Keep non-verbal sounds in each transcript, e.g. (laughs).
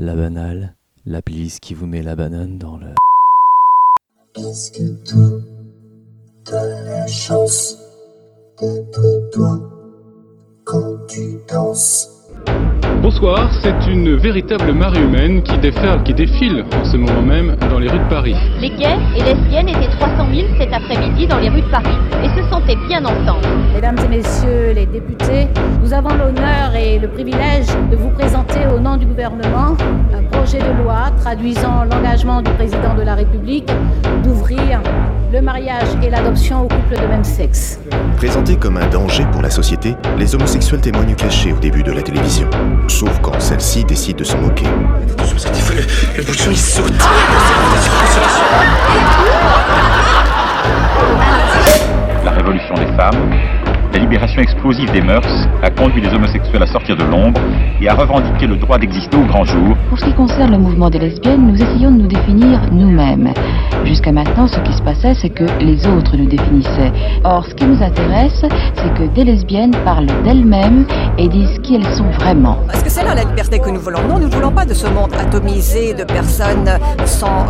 la banale, la playlist qui vous met la banane dans le. Est-ce que toi, t'as la chance d'être toi quand tu danses? Bonsoir, c'est une véritable marée humaine qui déferle, qui défile en ce moment même dans les rues de Paris. Les gays et lesbiennes étaient 300 000 cet après-midi dans les rues de Paris et se sentaient bien ensemble. Mesdames et messieurs les députés, nous avons l'honneur et le privilège de vous présenter au nom du gouvernement un projet de loi traduisant l'engagement du président de la République d'ouvrir le mariage et l'adoption aux couples de même sexe. Présentés comme un danger pour la société, les homosexuels témoignent cachés au début de la télévision. Sauf quand celle-ci décide de s'en moquer. Le bouchon il saute. La révolution des femmes, la libération explosive des mœurs a conduit les homosexuels à sortir de l'ombre et à revendiquer le droit d'exister au grand jour. Pour ce qui concerne le mouvement des lesbiennes, nous essayons de nous définir nous-mêmes. Jusqu'à maintenant, ce qui se passait, c'est que les autres nous définissaient. Or, ce qui nous intéresse, c'est que des lesbiennes parlent d'elles-mêmes et disent qui elles sont vraiment. Est-ce que c'est là la liberté que nous voulons Non, nous ne voulons pas de ce monde atomisé de personnes sans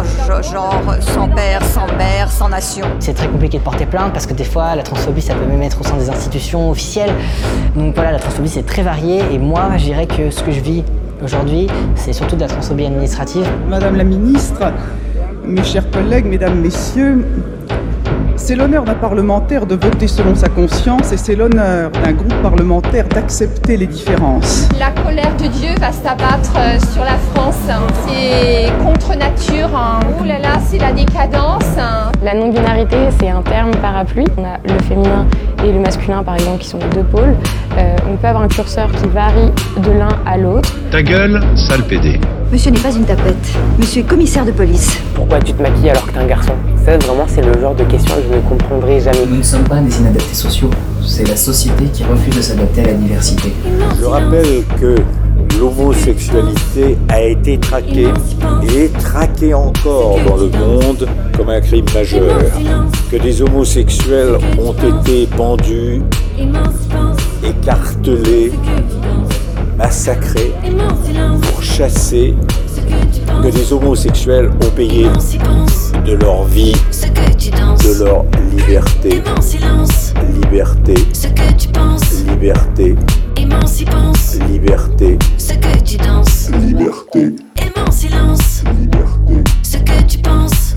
genre, sans père, sans mère, sans nation. C'est très compliqué de porter plainte parce que des fois, la transphobie, ça peut même être au sein des institutions Donc voilà, la transphobie, c'est très varié et moi, je dirais que ce que je vis aujourd'hui, c'est surtout de la transphobie administrative. Madame la ministre, mes chers collègues, mesdames, messieurs, c'est l'honneur d'un parlementaire de voter selon sa conscience et c'est l'honneur d'un groupe parlementaire d'accepter les différences. La colère de Dieu va s'abattre sur la France. C'est contre nature. Oh là là, c'est la décadence. La non-binarité, c'est un terme parapluie. On a le féminin et le masculin, par exemple, qui sont les deux pôles. Euh, on peut avoir un curseur qui varie de l'un à l'autre. Ta gueule, sale pédé. Monsieur n'est pas une tapette. Monsieur est commissaire de police. Pourquoi tu te maquilles alors que t'es un garçon? Ça, vraiment, c'est le genre de question que je ne comprendrai jamais. Nous ne sommes pas des inadaptés sociaux. C'est la société qui refuse de s'adapter à la diversité. Je rappelle que l'homosexualité a été traquée et est traquée encore dans le monde comme un crime majeur. Que des homosexuels ont été pendus, écartelés, massacrés, pourchassés, que des homosexuels ont payé de leur vie, de leur liberté, liberté, liberté, liberté, ce que tu danses, liberté, liberté, ce que tu penses,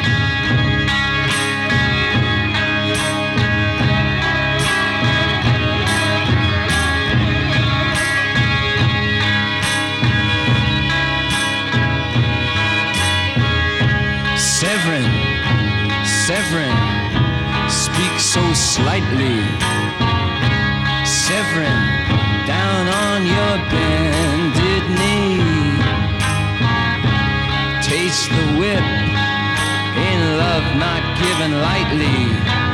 Slightly. Severin down on your bended knee. Taste the whip in love not given lightly.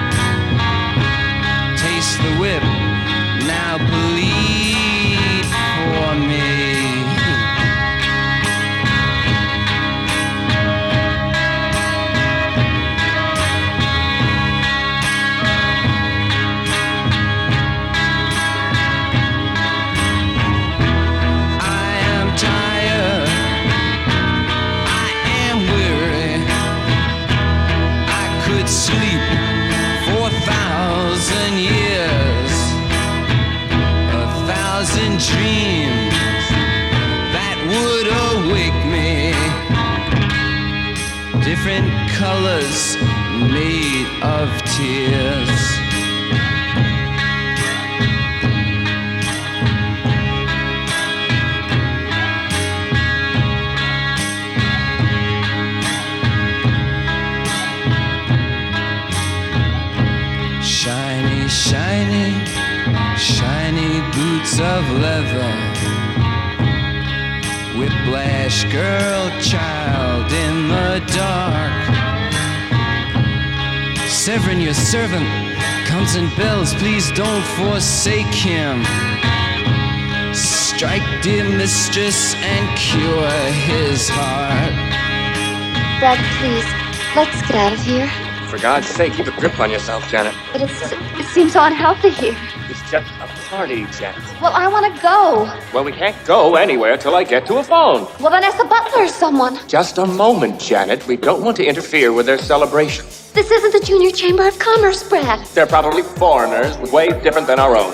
Colors made of tears. Shiny, shiny, shiny boots of leather. Whiplash girl, child in the dark. Severin, your servant, comes and bells. Please don't forsake him. Strike, dear mistress, and cure his heart. Brad, please, let's get out of here. For God's sake, keep a grip on yourself, Janet. But it's, it seems so unhealthy here. It's just a party, Janet. Well, I want to go. Well, we can't go anywhere till I get to a phone. Well, then ask the butler or someone. Just a moment, Janet. We don't want to interfere with their celebration. This isn't the Junior Chamber of Commerce, Brad. They're probably foreigners, way different than our own.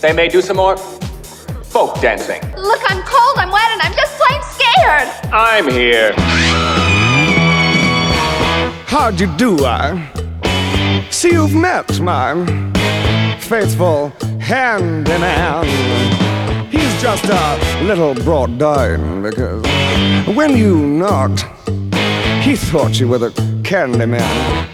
They may do some more folk dancing. Look, I'm cold, I'm wet, and I'm just plain scared. I'm here. How'd you do, I? See, you've met my faithful hand in hand. He's just a little brought down because when you knocked, he thought you were the candy man.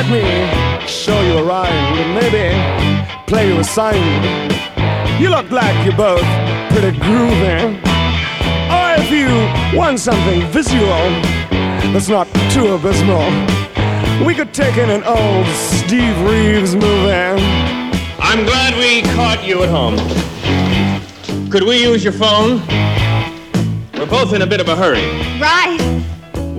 Let me show you a rhyme and maybe play you a sign. You look like you're both pretty groovy. Or if you want something visual that's not too abysmal, we could take in an old Steve Reeves movie. I'm glad we caught you at home. Could we use your phone? We're both in a bit of a hurry. Right.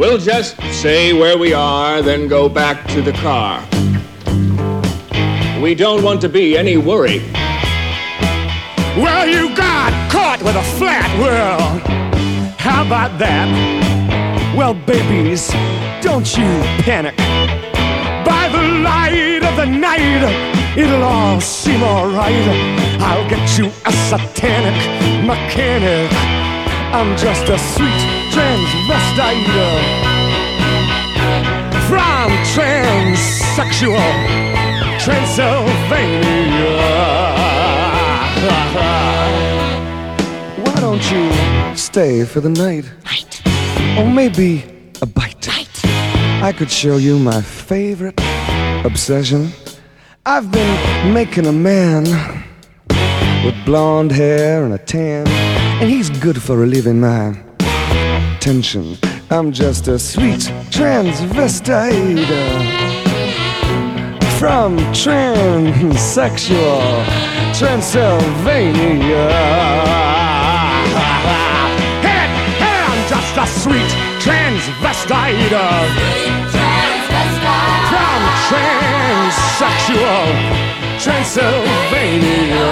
We'll just say where we are, then go back to the car. We don't want to be any worry. Well, you got caught with a flat world. How about that? Well, babies, don't you panic. By the light of the night, it'll all seem alright. I'll get you a satanic mechanic. I'm just a sweet from transsexual Transylvania. Why don't you stay for the night? Night. Or maybe a bite. Night. I could show you my favorite obsession. I've been making a man with blonde hair and a tan, and he's good for relieving my tension. I'm just a sweet transvestite from transsexual Transylvania. Hey, I'm just a sweet transvestite from transsexual Transylvania.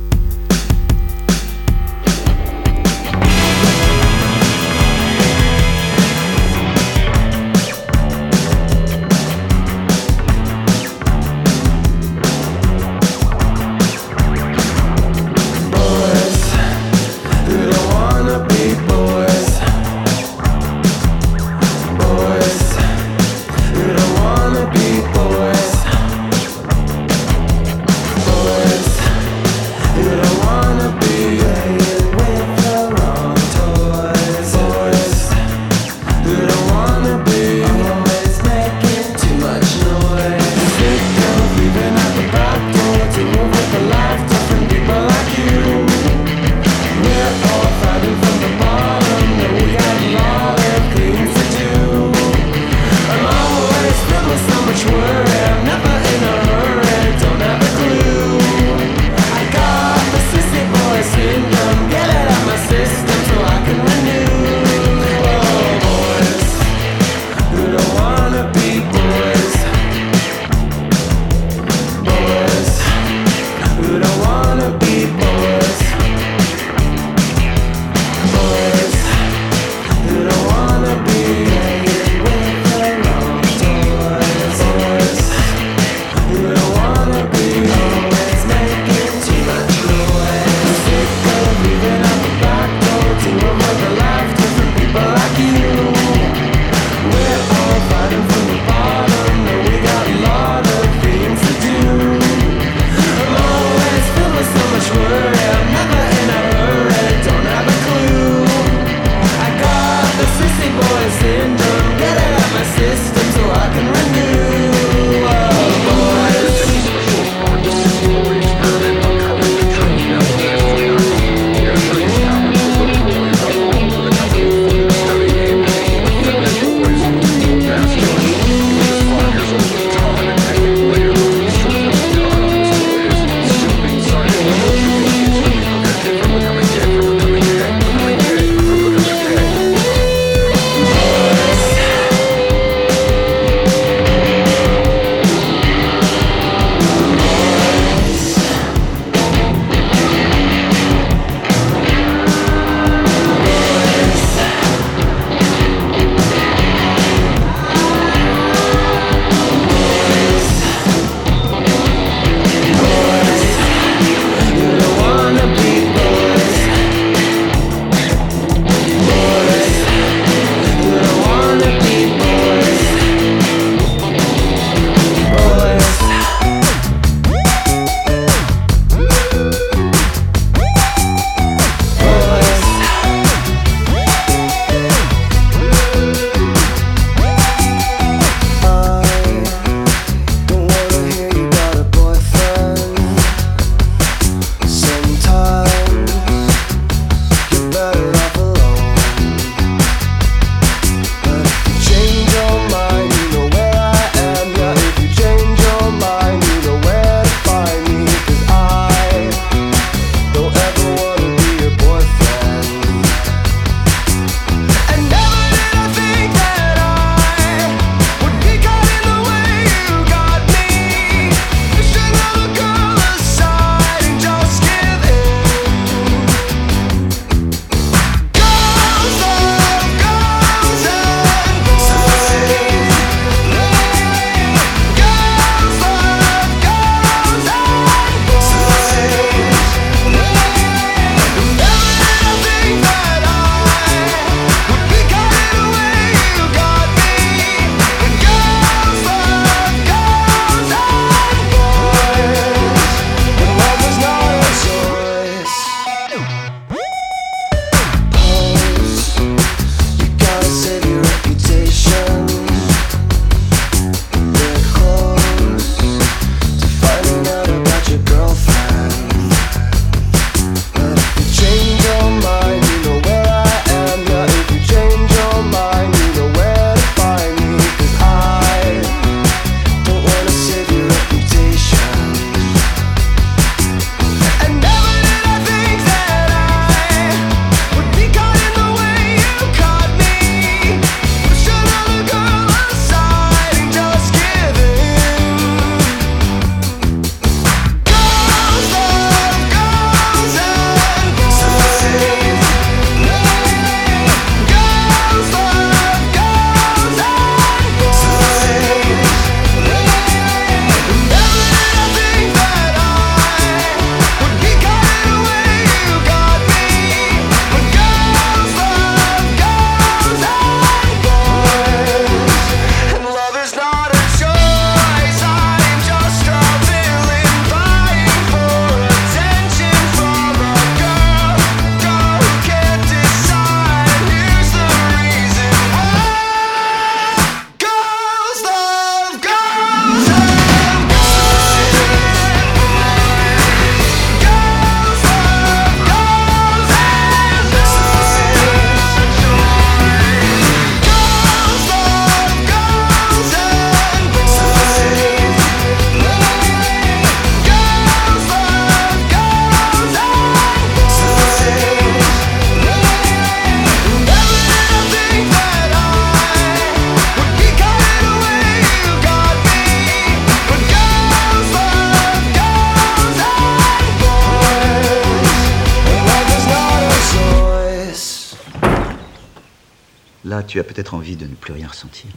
As peut-être envie de ne plus rien ressentir.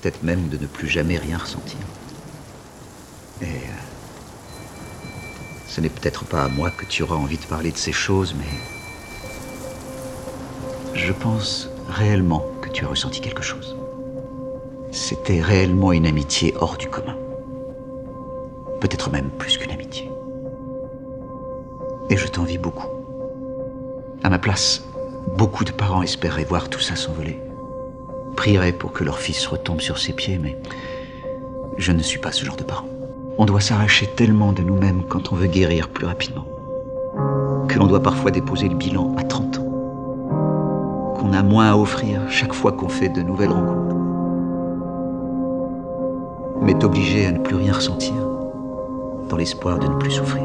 Peut-être même de ne plus jamais rien ressentir. Et euh, ce n'est peut-être pas à moi que tu auras envie de parler de ces choses, mais je pense réellement que tu as ressenti quelque chose. C'était réellement une amitié hors du commun. Peut-être même plus qu'une amitié. Et je t'envie beaucoup. À ma place, beaucoup de parents espéraient voir tout ça s'envoler. Prieraient pour que leur fils retombe sur ses pieds, mais je ne suis pas ce genre de parent. On doit s'arracher tellement de nous-mêmes quand on veut guérir plus rapidement. Que l'on doit parfois déposer le bilan à 30 ans. Qu'on a moins à offrir chaque fois qu'on fait de nouvelles rencontres. Mais obligé à ne plus rien ressentir, dans l'espoir de ne plus souffrir.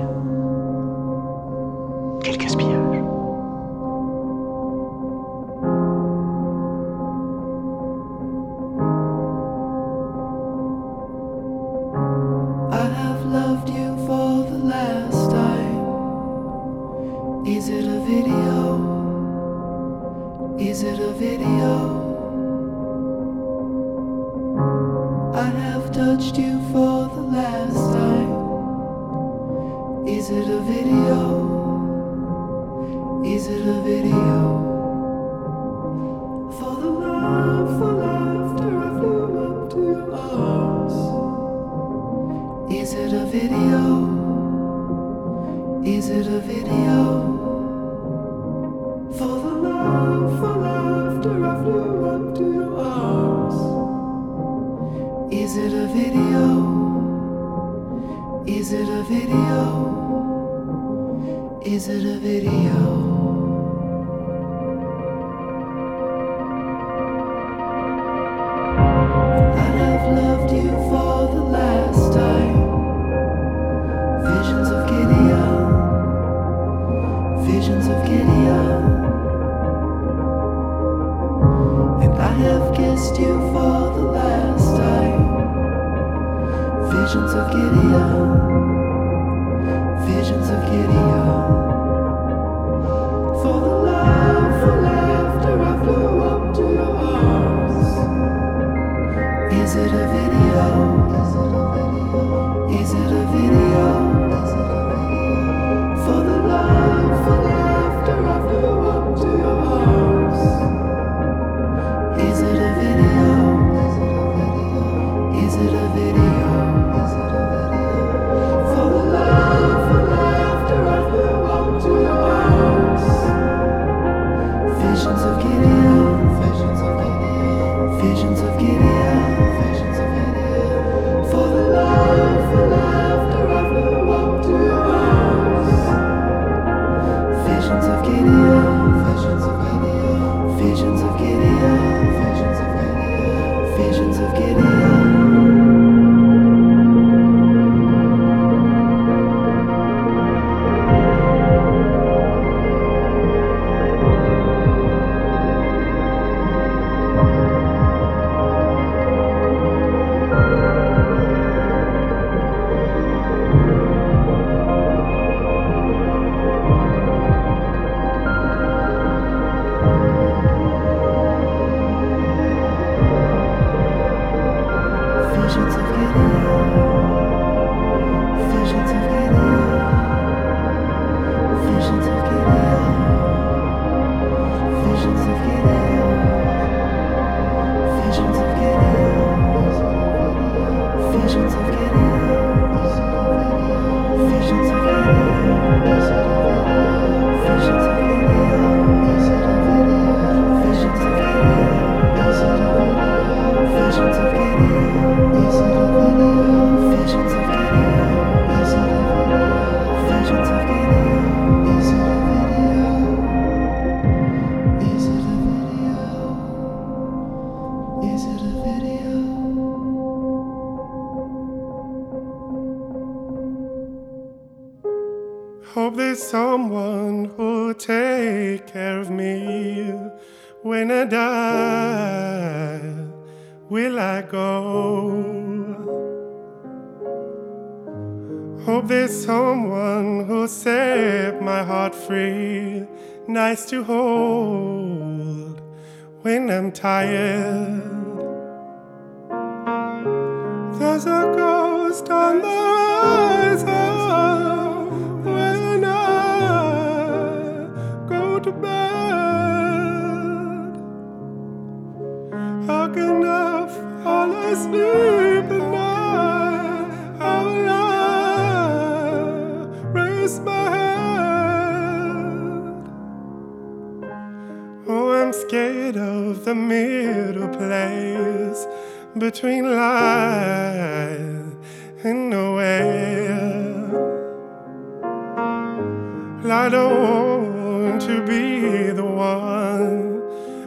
Quel gaspillage. Of Gideon, nice to hold when I'm tired. There's a ghost on the horizon when I go to bed. How can I fall asleep? scared of the middle place between life and nowhere. I don't want to be the one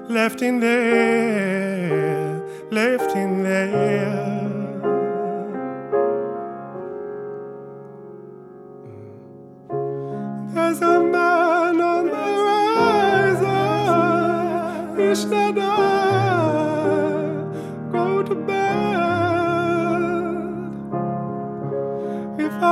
left in there, left in there.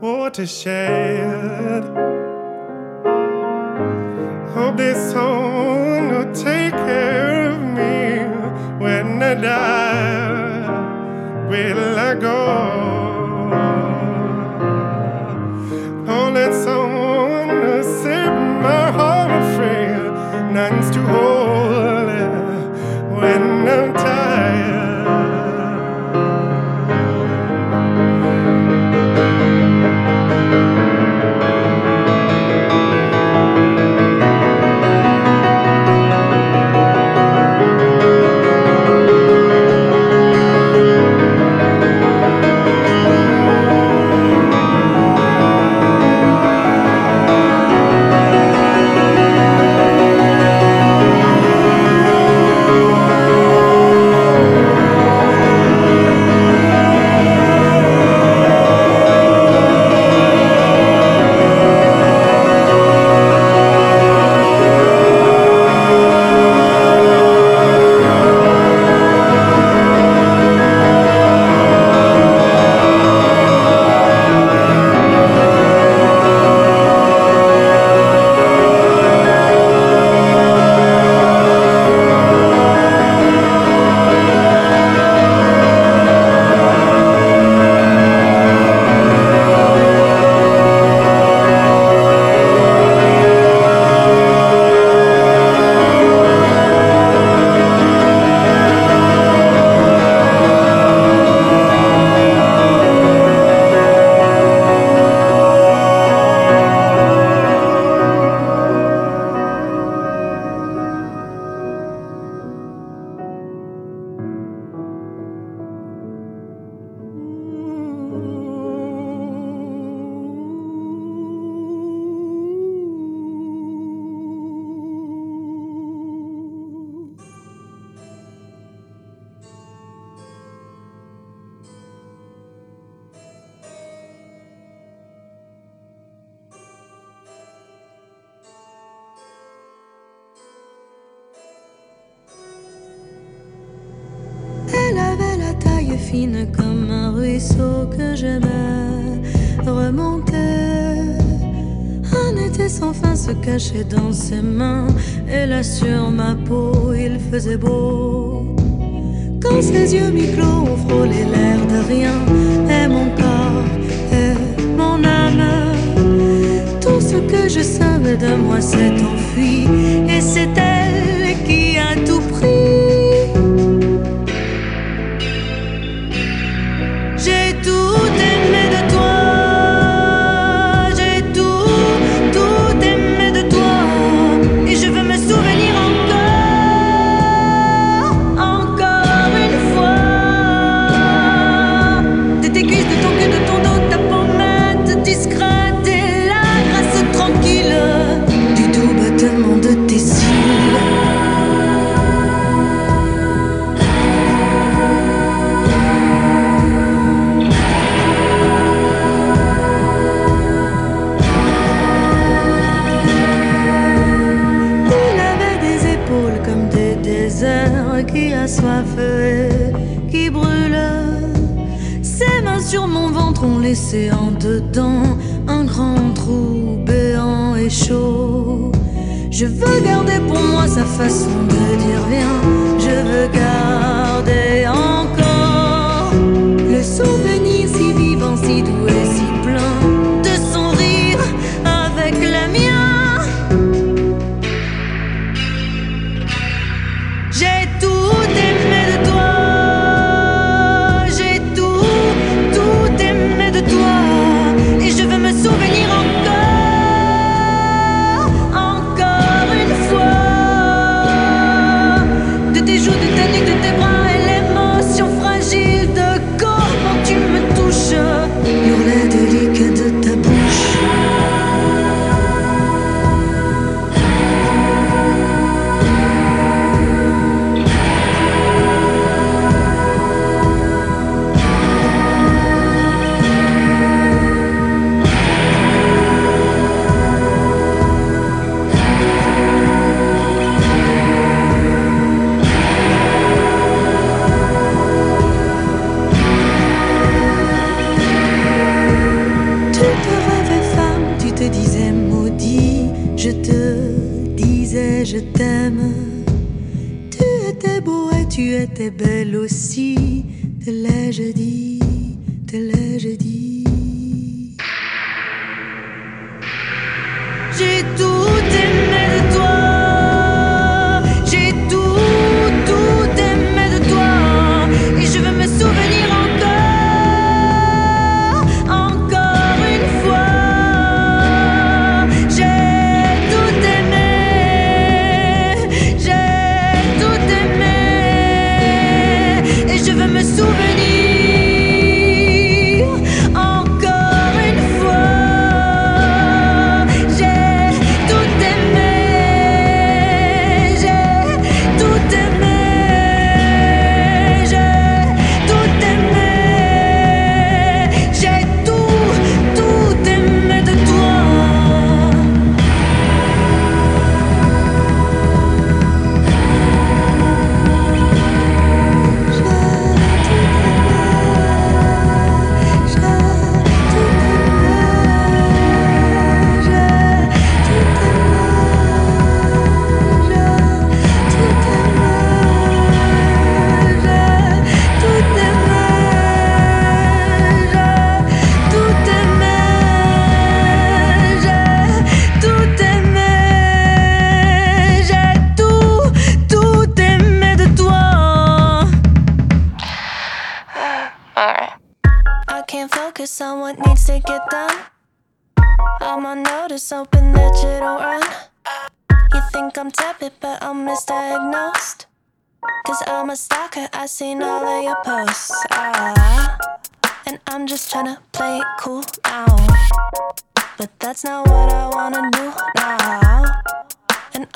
watershed. Hope this song will take care of me when I die. Will I go?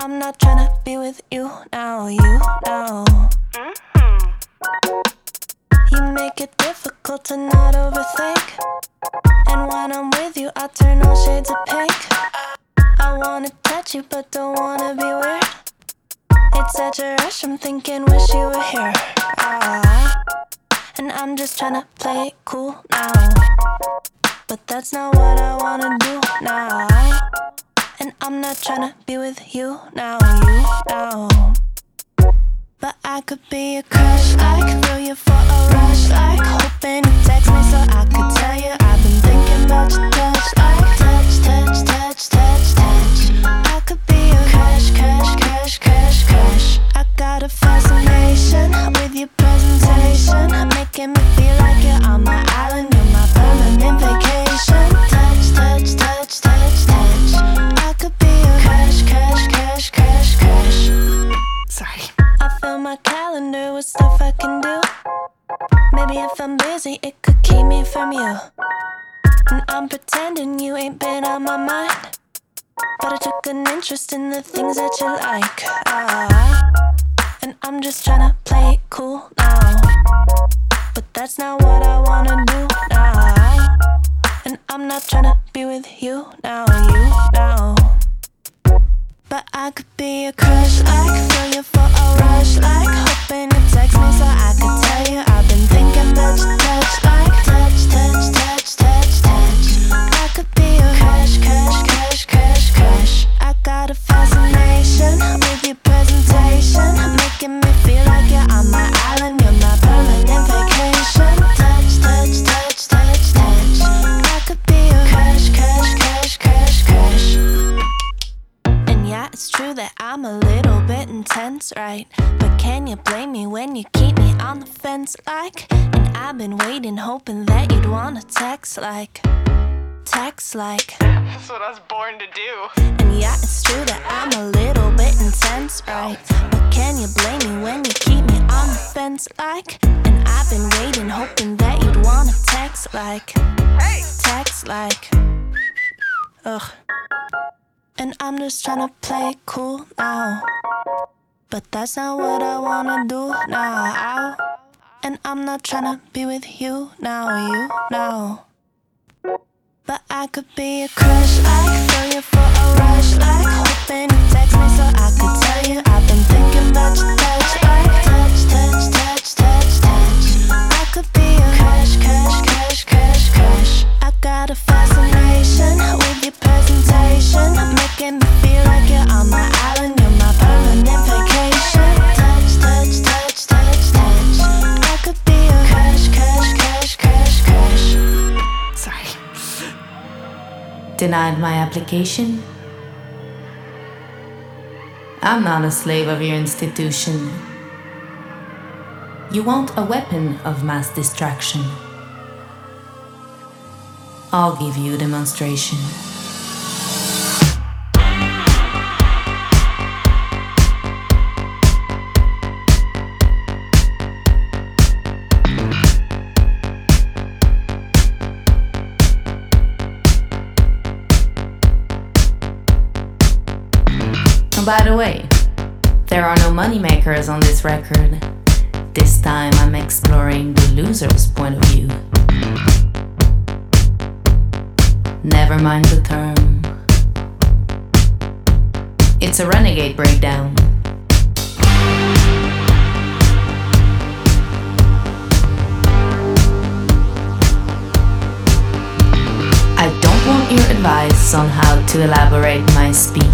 I'm not tryna be with you now, you now. You make it difficult to not overthink. And when I'm with you, I turn all shades of pink. I wanna touch you, but don't wanna be weird. It's such a rush, I'm thinking, wish you were here. Ah, and I'm just tryna play it cool now. But that's not what I wanna do now. And I'm not tryna be with you now, you now. But I could be a crush, I could throw you for a rush, like hoping you text me so I could tell you I've been thinking about your touch, like touch, touch, touch, touch, touch. I could be a crush, crush, crush, crush, crush. I got a fascination with your presentation, making me feel like you're on my island, you're my permanent vacation. Touch, touch, touch, my calendar with stuff I can do. Maybe if I'm busy, it could keep me from you. And I'm pretending you ain't been on my mind. But I took an interest in the things that you like. Ah, and I'm just tryna play it cool now. But that's not what I wanna do now. And I'm not tryna be with you now, you now but I could be a crush. Like Feel you for a rush. Like Hoping you text me so I could tell you I've been thinking about your touch like Touch, touch, touch, touch, touch. I could be a crush, crush, crush, crush, crush. I got a fascination with your presentation Making me feel like you're on my island. Right. But can you blame me when you keep me on the fence like? And I've been waiting, hoping that you'd wanna text like. Text like. That's what I was born to do. And yeah, it's true that I'm a little bit intense, right? But can you blame me when you keep me on the fence like? And I've been waiting, hoping that you'd wanna text like. Text like. Ugh. And I'm just tryna play cool now. But that's not what I wanna do now. And I'm not tryna be with you now, you now. But I could be a crush, like feel you for a rush, like hoping you text me so I could tell you I've been thinking about your touch, like touch, touch, touch, touch, touch. I could be a crush, crush, Denied my application? I'm not a slave of your institution. You want a weapon of mass distraction. I'll give you a demonstration. By the way, there are no moneymakers on this record. This time I'm exploring the loser's point of view. Never mind the term. It's a renegade breakdown. I don't want your advice on how to elaborate my speech.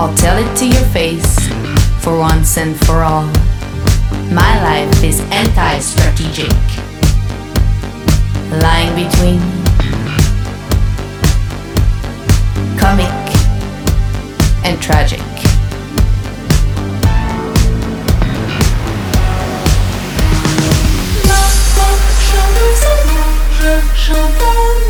I'll tell it to your face for once and for all. My life is anti strategic, lying between comic and tragic. Chante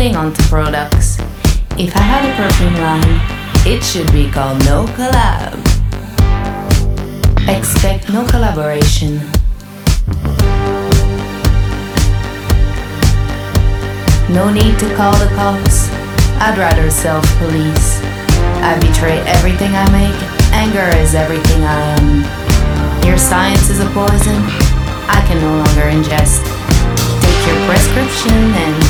I don't on to products. If I had a perfume line, it should be called No Collab. Expect no collaboration. No need to call the cops. I'd rather self police. I betray everything I make. Anger is everything I am. Your science is a poison I can no longer ingest. Take your prescription and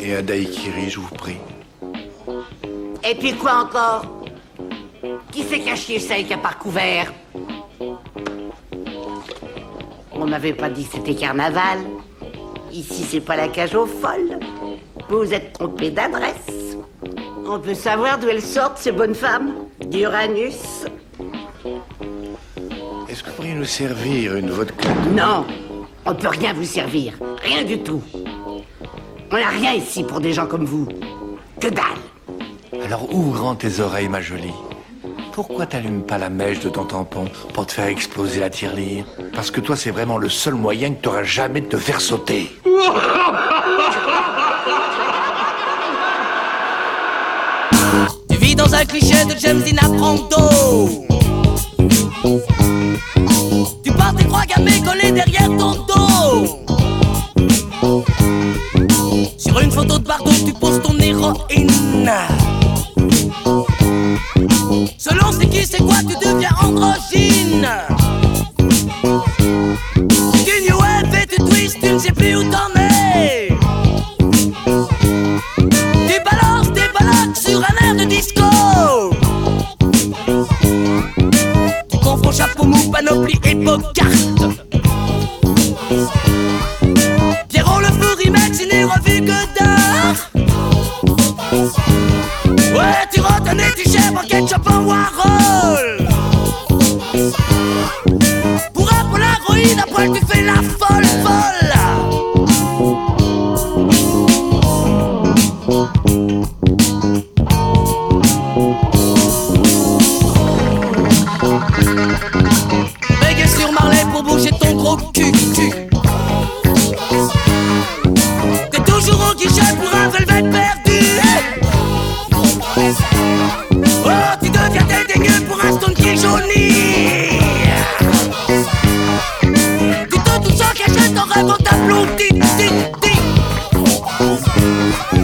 Et à Daikiri, je vous prie. Et puis quoi encore? Qui s'est caché sec à part couvert On m'avait pas dit que c'était carnaval. Ici, c'est pas la cage aux folles. Vous vous êtes trompé d'adresse. On peut savoir d'où elles sortent, ces bonnes femmes? D'Uranus. Est-ce que vous pourriez nous servir une vodka? Non On ne peut rien vous servir. Rien du tout. On n'a rien ici pour des gens comme vous. Que dalle Alors ouvre grand tes oreilles, ma jolie? Pourquoi t'allumes pas la mèche de ton tampon pour te faire exploser la tirelire? Parce que toi, c'est vraiment le seul moyen que t'auras jamais de te faire sauter. tu vis dans un cliché de James Dean Apprendo. Tu pars tes trois gamins collés derrière ton dos. compose ton héroïne. Selon c'est qui, c'est quoi, tu deviens androgyne. Tu new wave et tu twists, tu ne sais plus où t'en es. Tu balances tes balaques sur un air de disco. Tu confonds chapeau mou, panoplie et bocard. Thank you.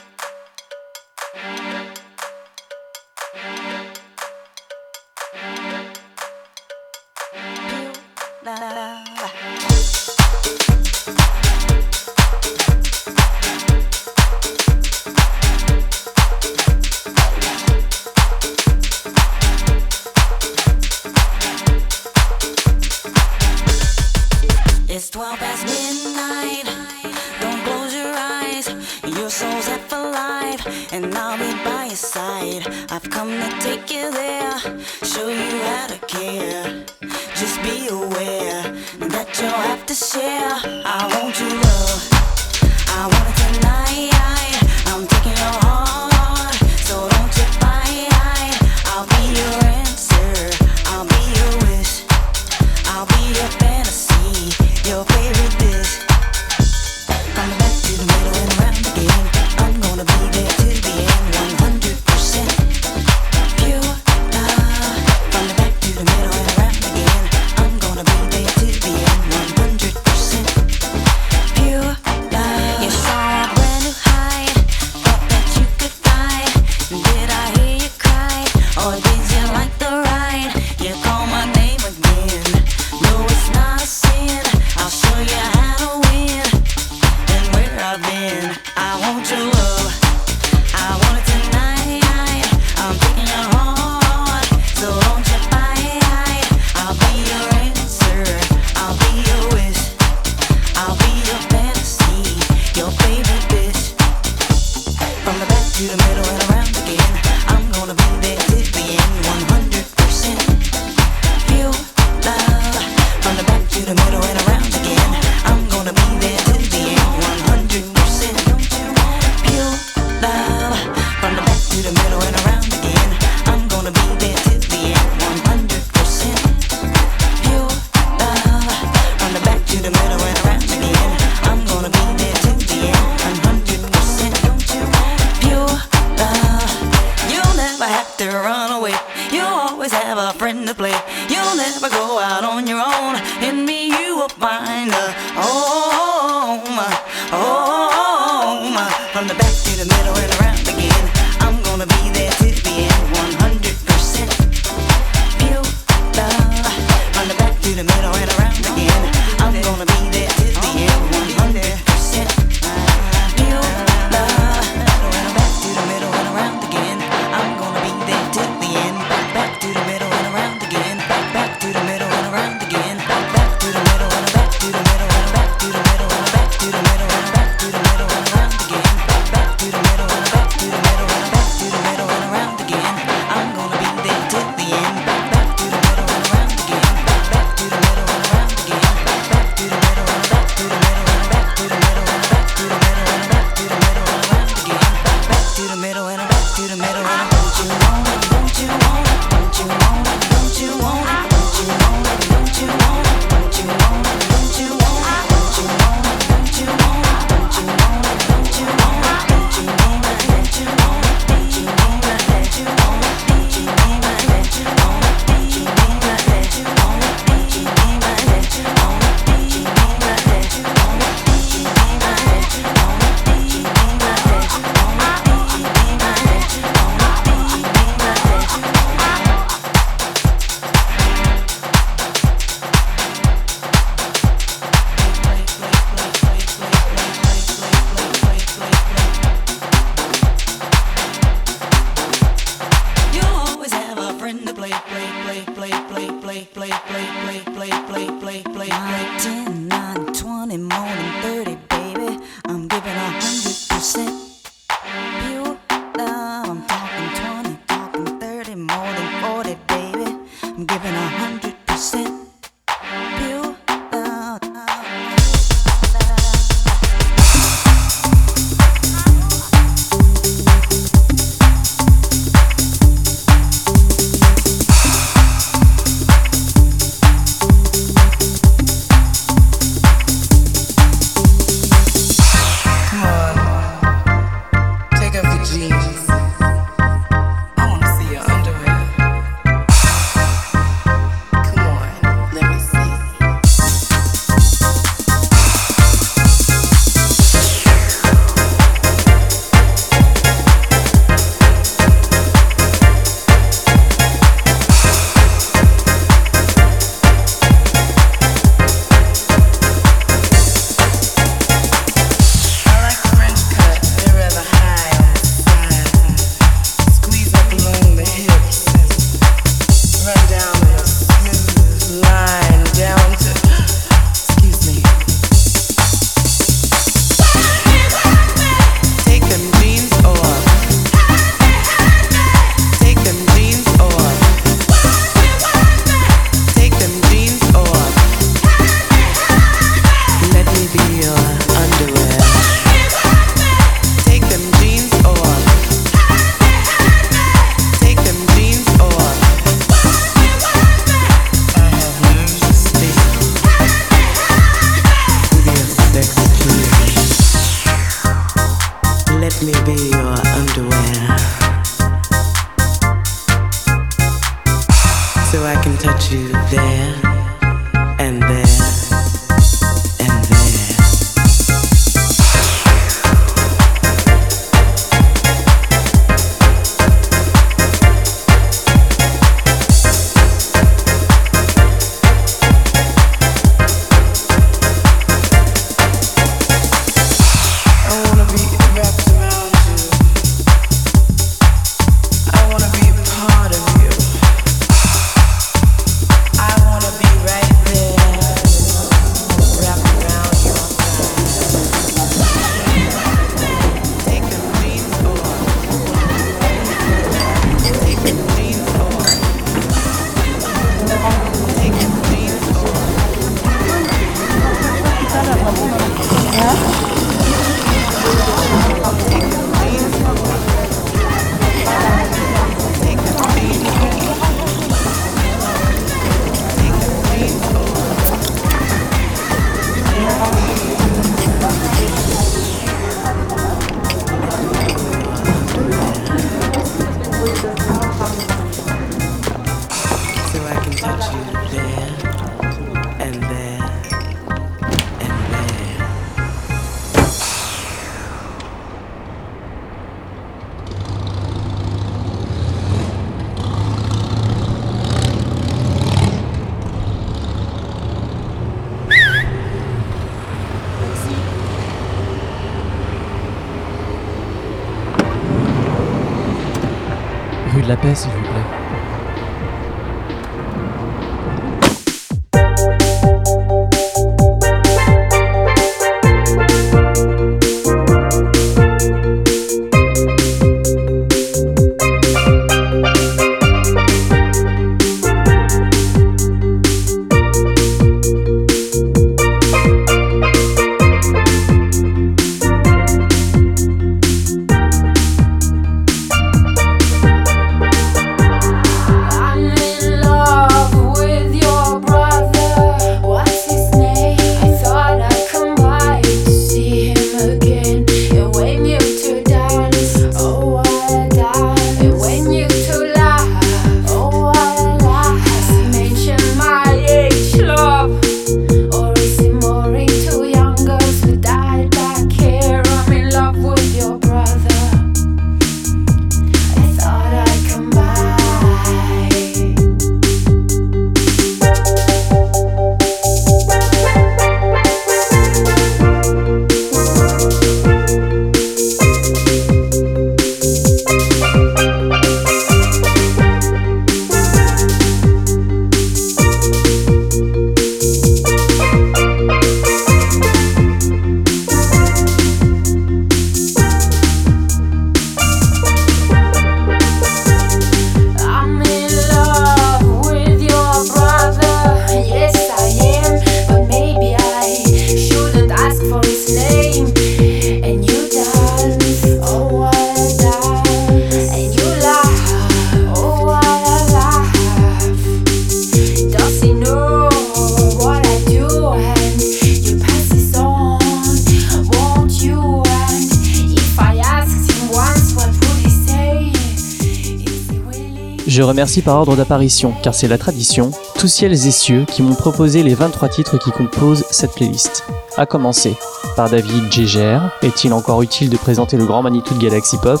Remercie par ordre d'apparition, car c'est la tradition, tous ciels et cieux qui m'ont proposé les 23 titres qui composent cette playlist. À commencer par David Gégère, est-il encore utile de présenter le grand Manitou de Galaxy Pop?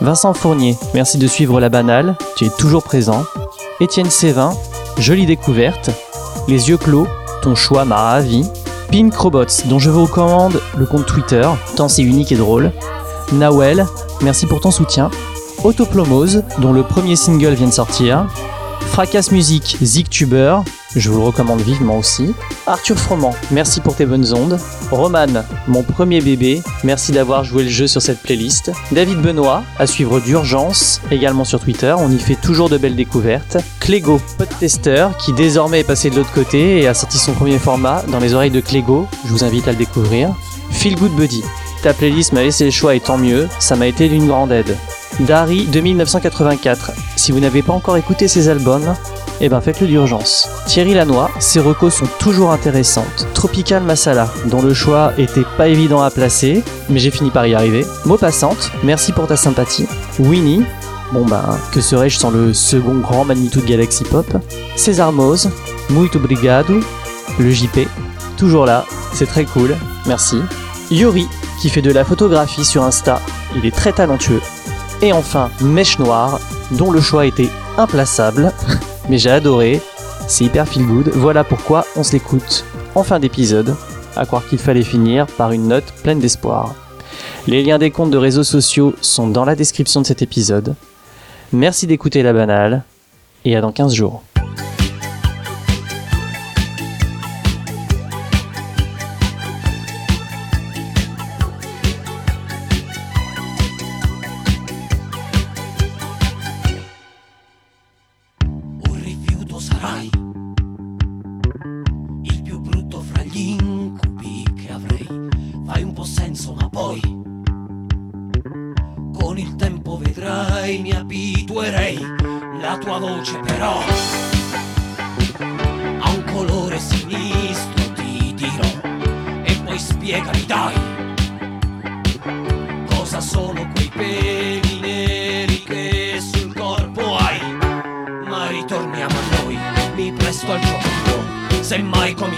Vincent Fournier, merci de suivre la banale, tu es toujours présent. Étienne Sévin, jolie découverte. Les yeux clos, ton choix m'a ravi. Pink Robots, dont je vous recommande le compte Twitter, tant c'est unique et drôle. Nawel, merci pour ton soutien. Autoplomose, dont le premier single vient de sortir. Fracas Music, Zigtuber, je vous le recommande vivement aussi. Arthur Froment, merci pour tes bonnes ondes. Roman, mon premier bébé, merci d'avoir joué le jeu sur cette playlist. David Benoît, à suivre d'urgence, également sur Twitter, on y fait toujours de belles découvertes. Clégo, podtester, qui désormais est passé de l'autre côté et a sorti son premier format dans les oreilles de Clégo, je vous invite à le découvrir. Feel Good Buddy, ta playlist m'a laissé le choix et tant mieux, ça m'a été d'une grande aide. Dari 2984, si vous n'avez pas encore écouté ces albums, eh ben faites-le d'urgence. Thierry Lanois, ses recos sont toujours intéressantes. Tropical Masala, dont le choix était pas évident à placer, mais j'ai fini par y arriver. Maupassante, merci pour ta sympathie. Winnie, bon ben, que serais-je sans le second grand Manitou de Galaxy Pop? César Mose, Muito Obrigado, le JP, toujours là, c'est très cool, merci. Yuri, qui fait de la photographie sur Insta, il est très talentueux. Et enfin, Mèche Noire, dont le choix était implaçable, (laughs) mais j'ai adoré, c'est hyper feel good, voilà pourquoi on se l'écoute en fin d'épisode, à croire qu'il fallait finir par une note pleine d'espoir. Les liens des comptes de réseaux sociaux sont dans la description de cet épisode. Merci d'écouter la banale, et à dans 15 jours.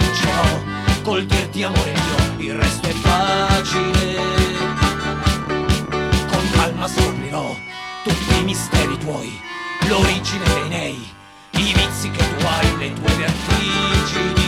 comincerò col dirti amore mio, il resto è facile. Con calma scoprirò tutti i misteri tuoi, l'origine dei nei, i vizi che tu hai, le tue vertigini.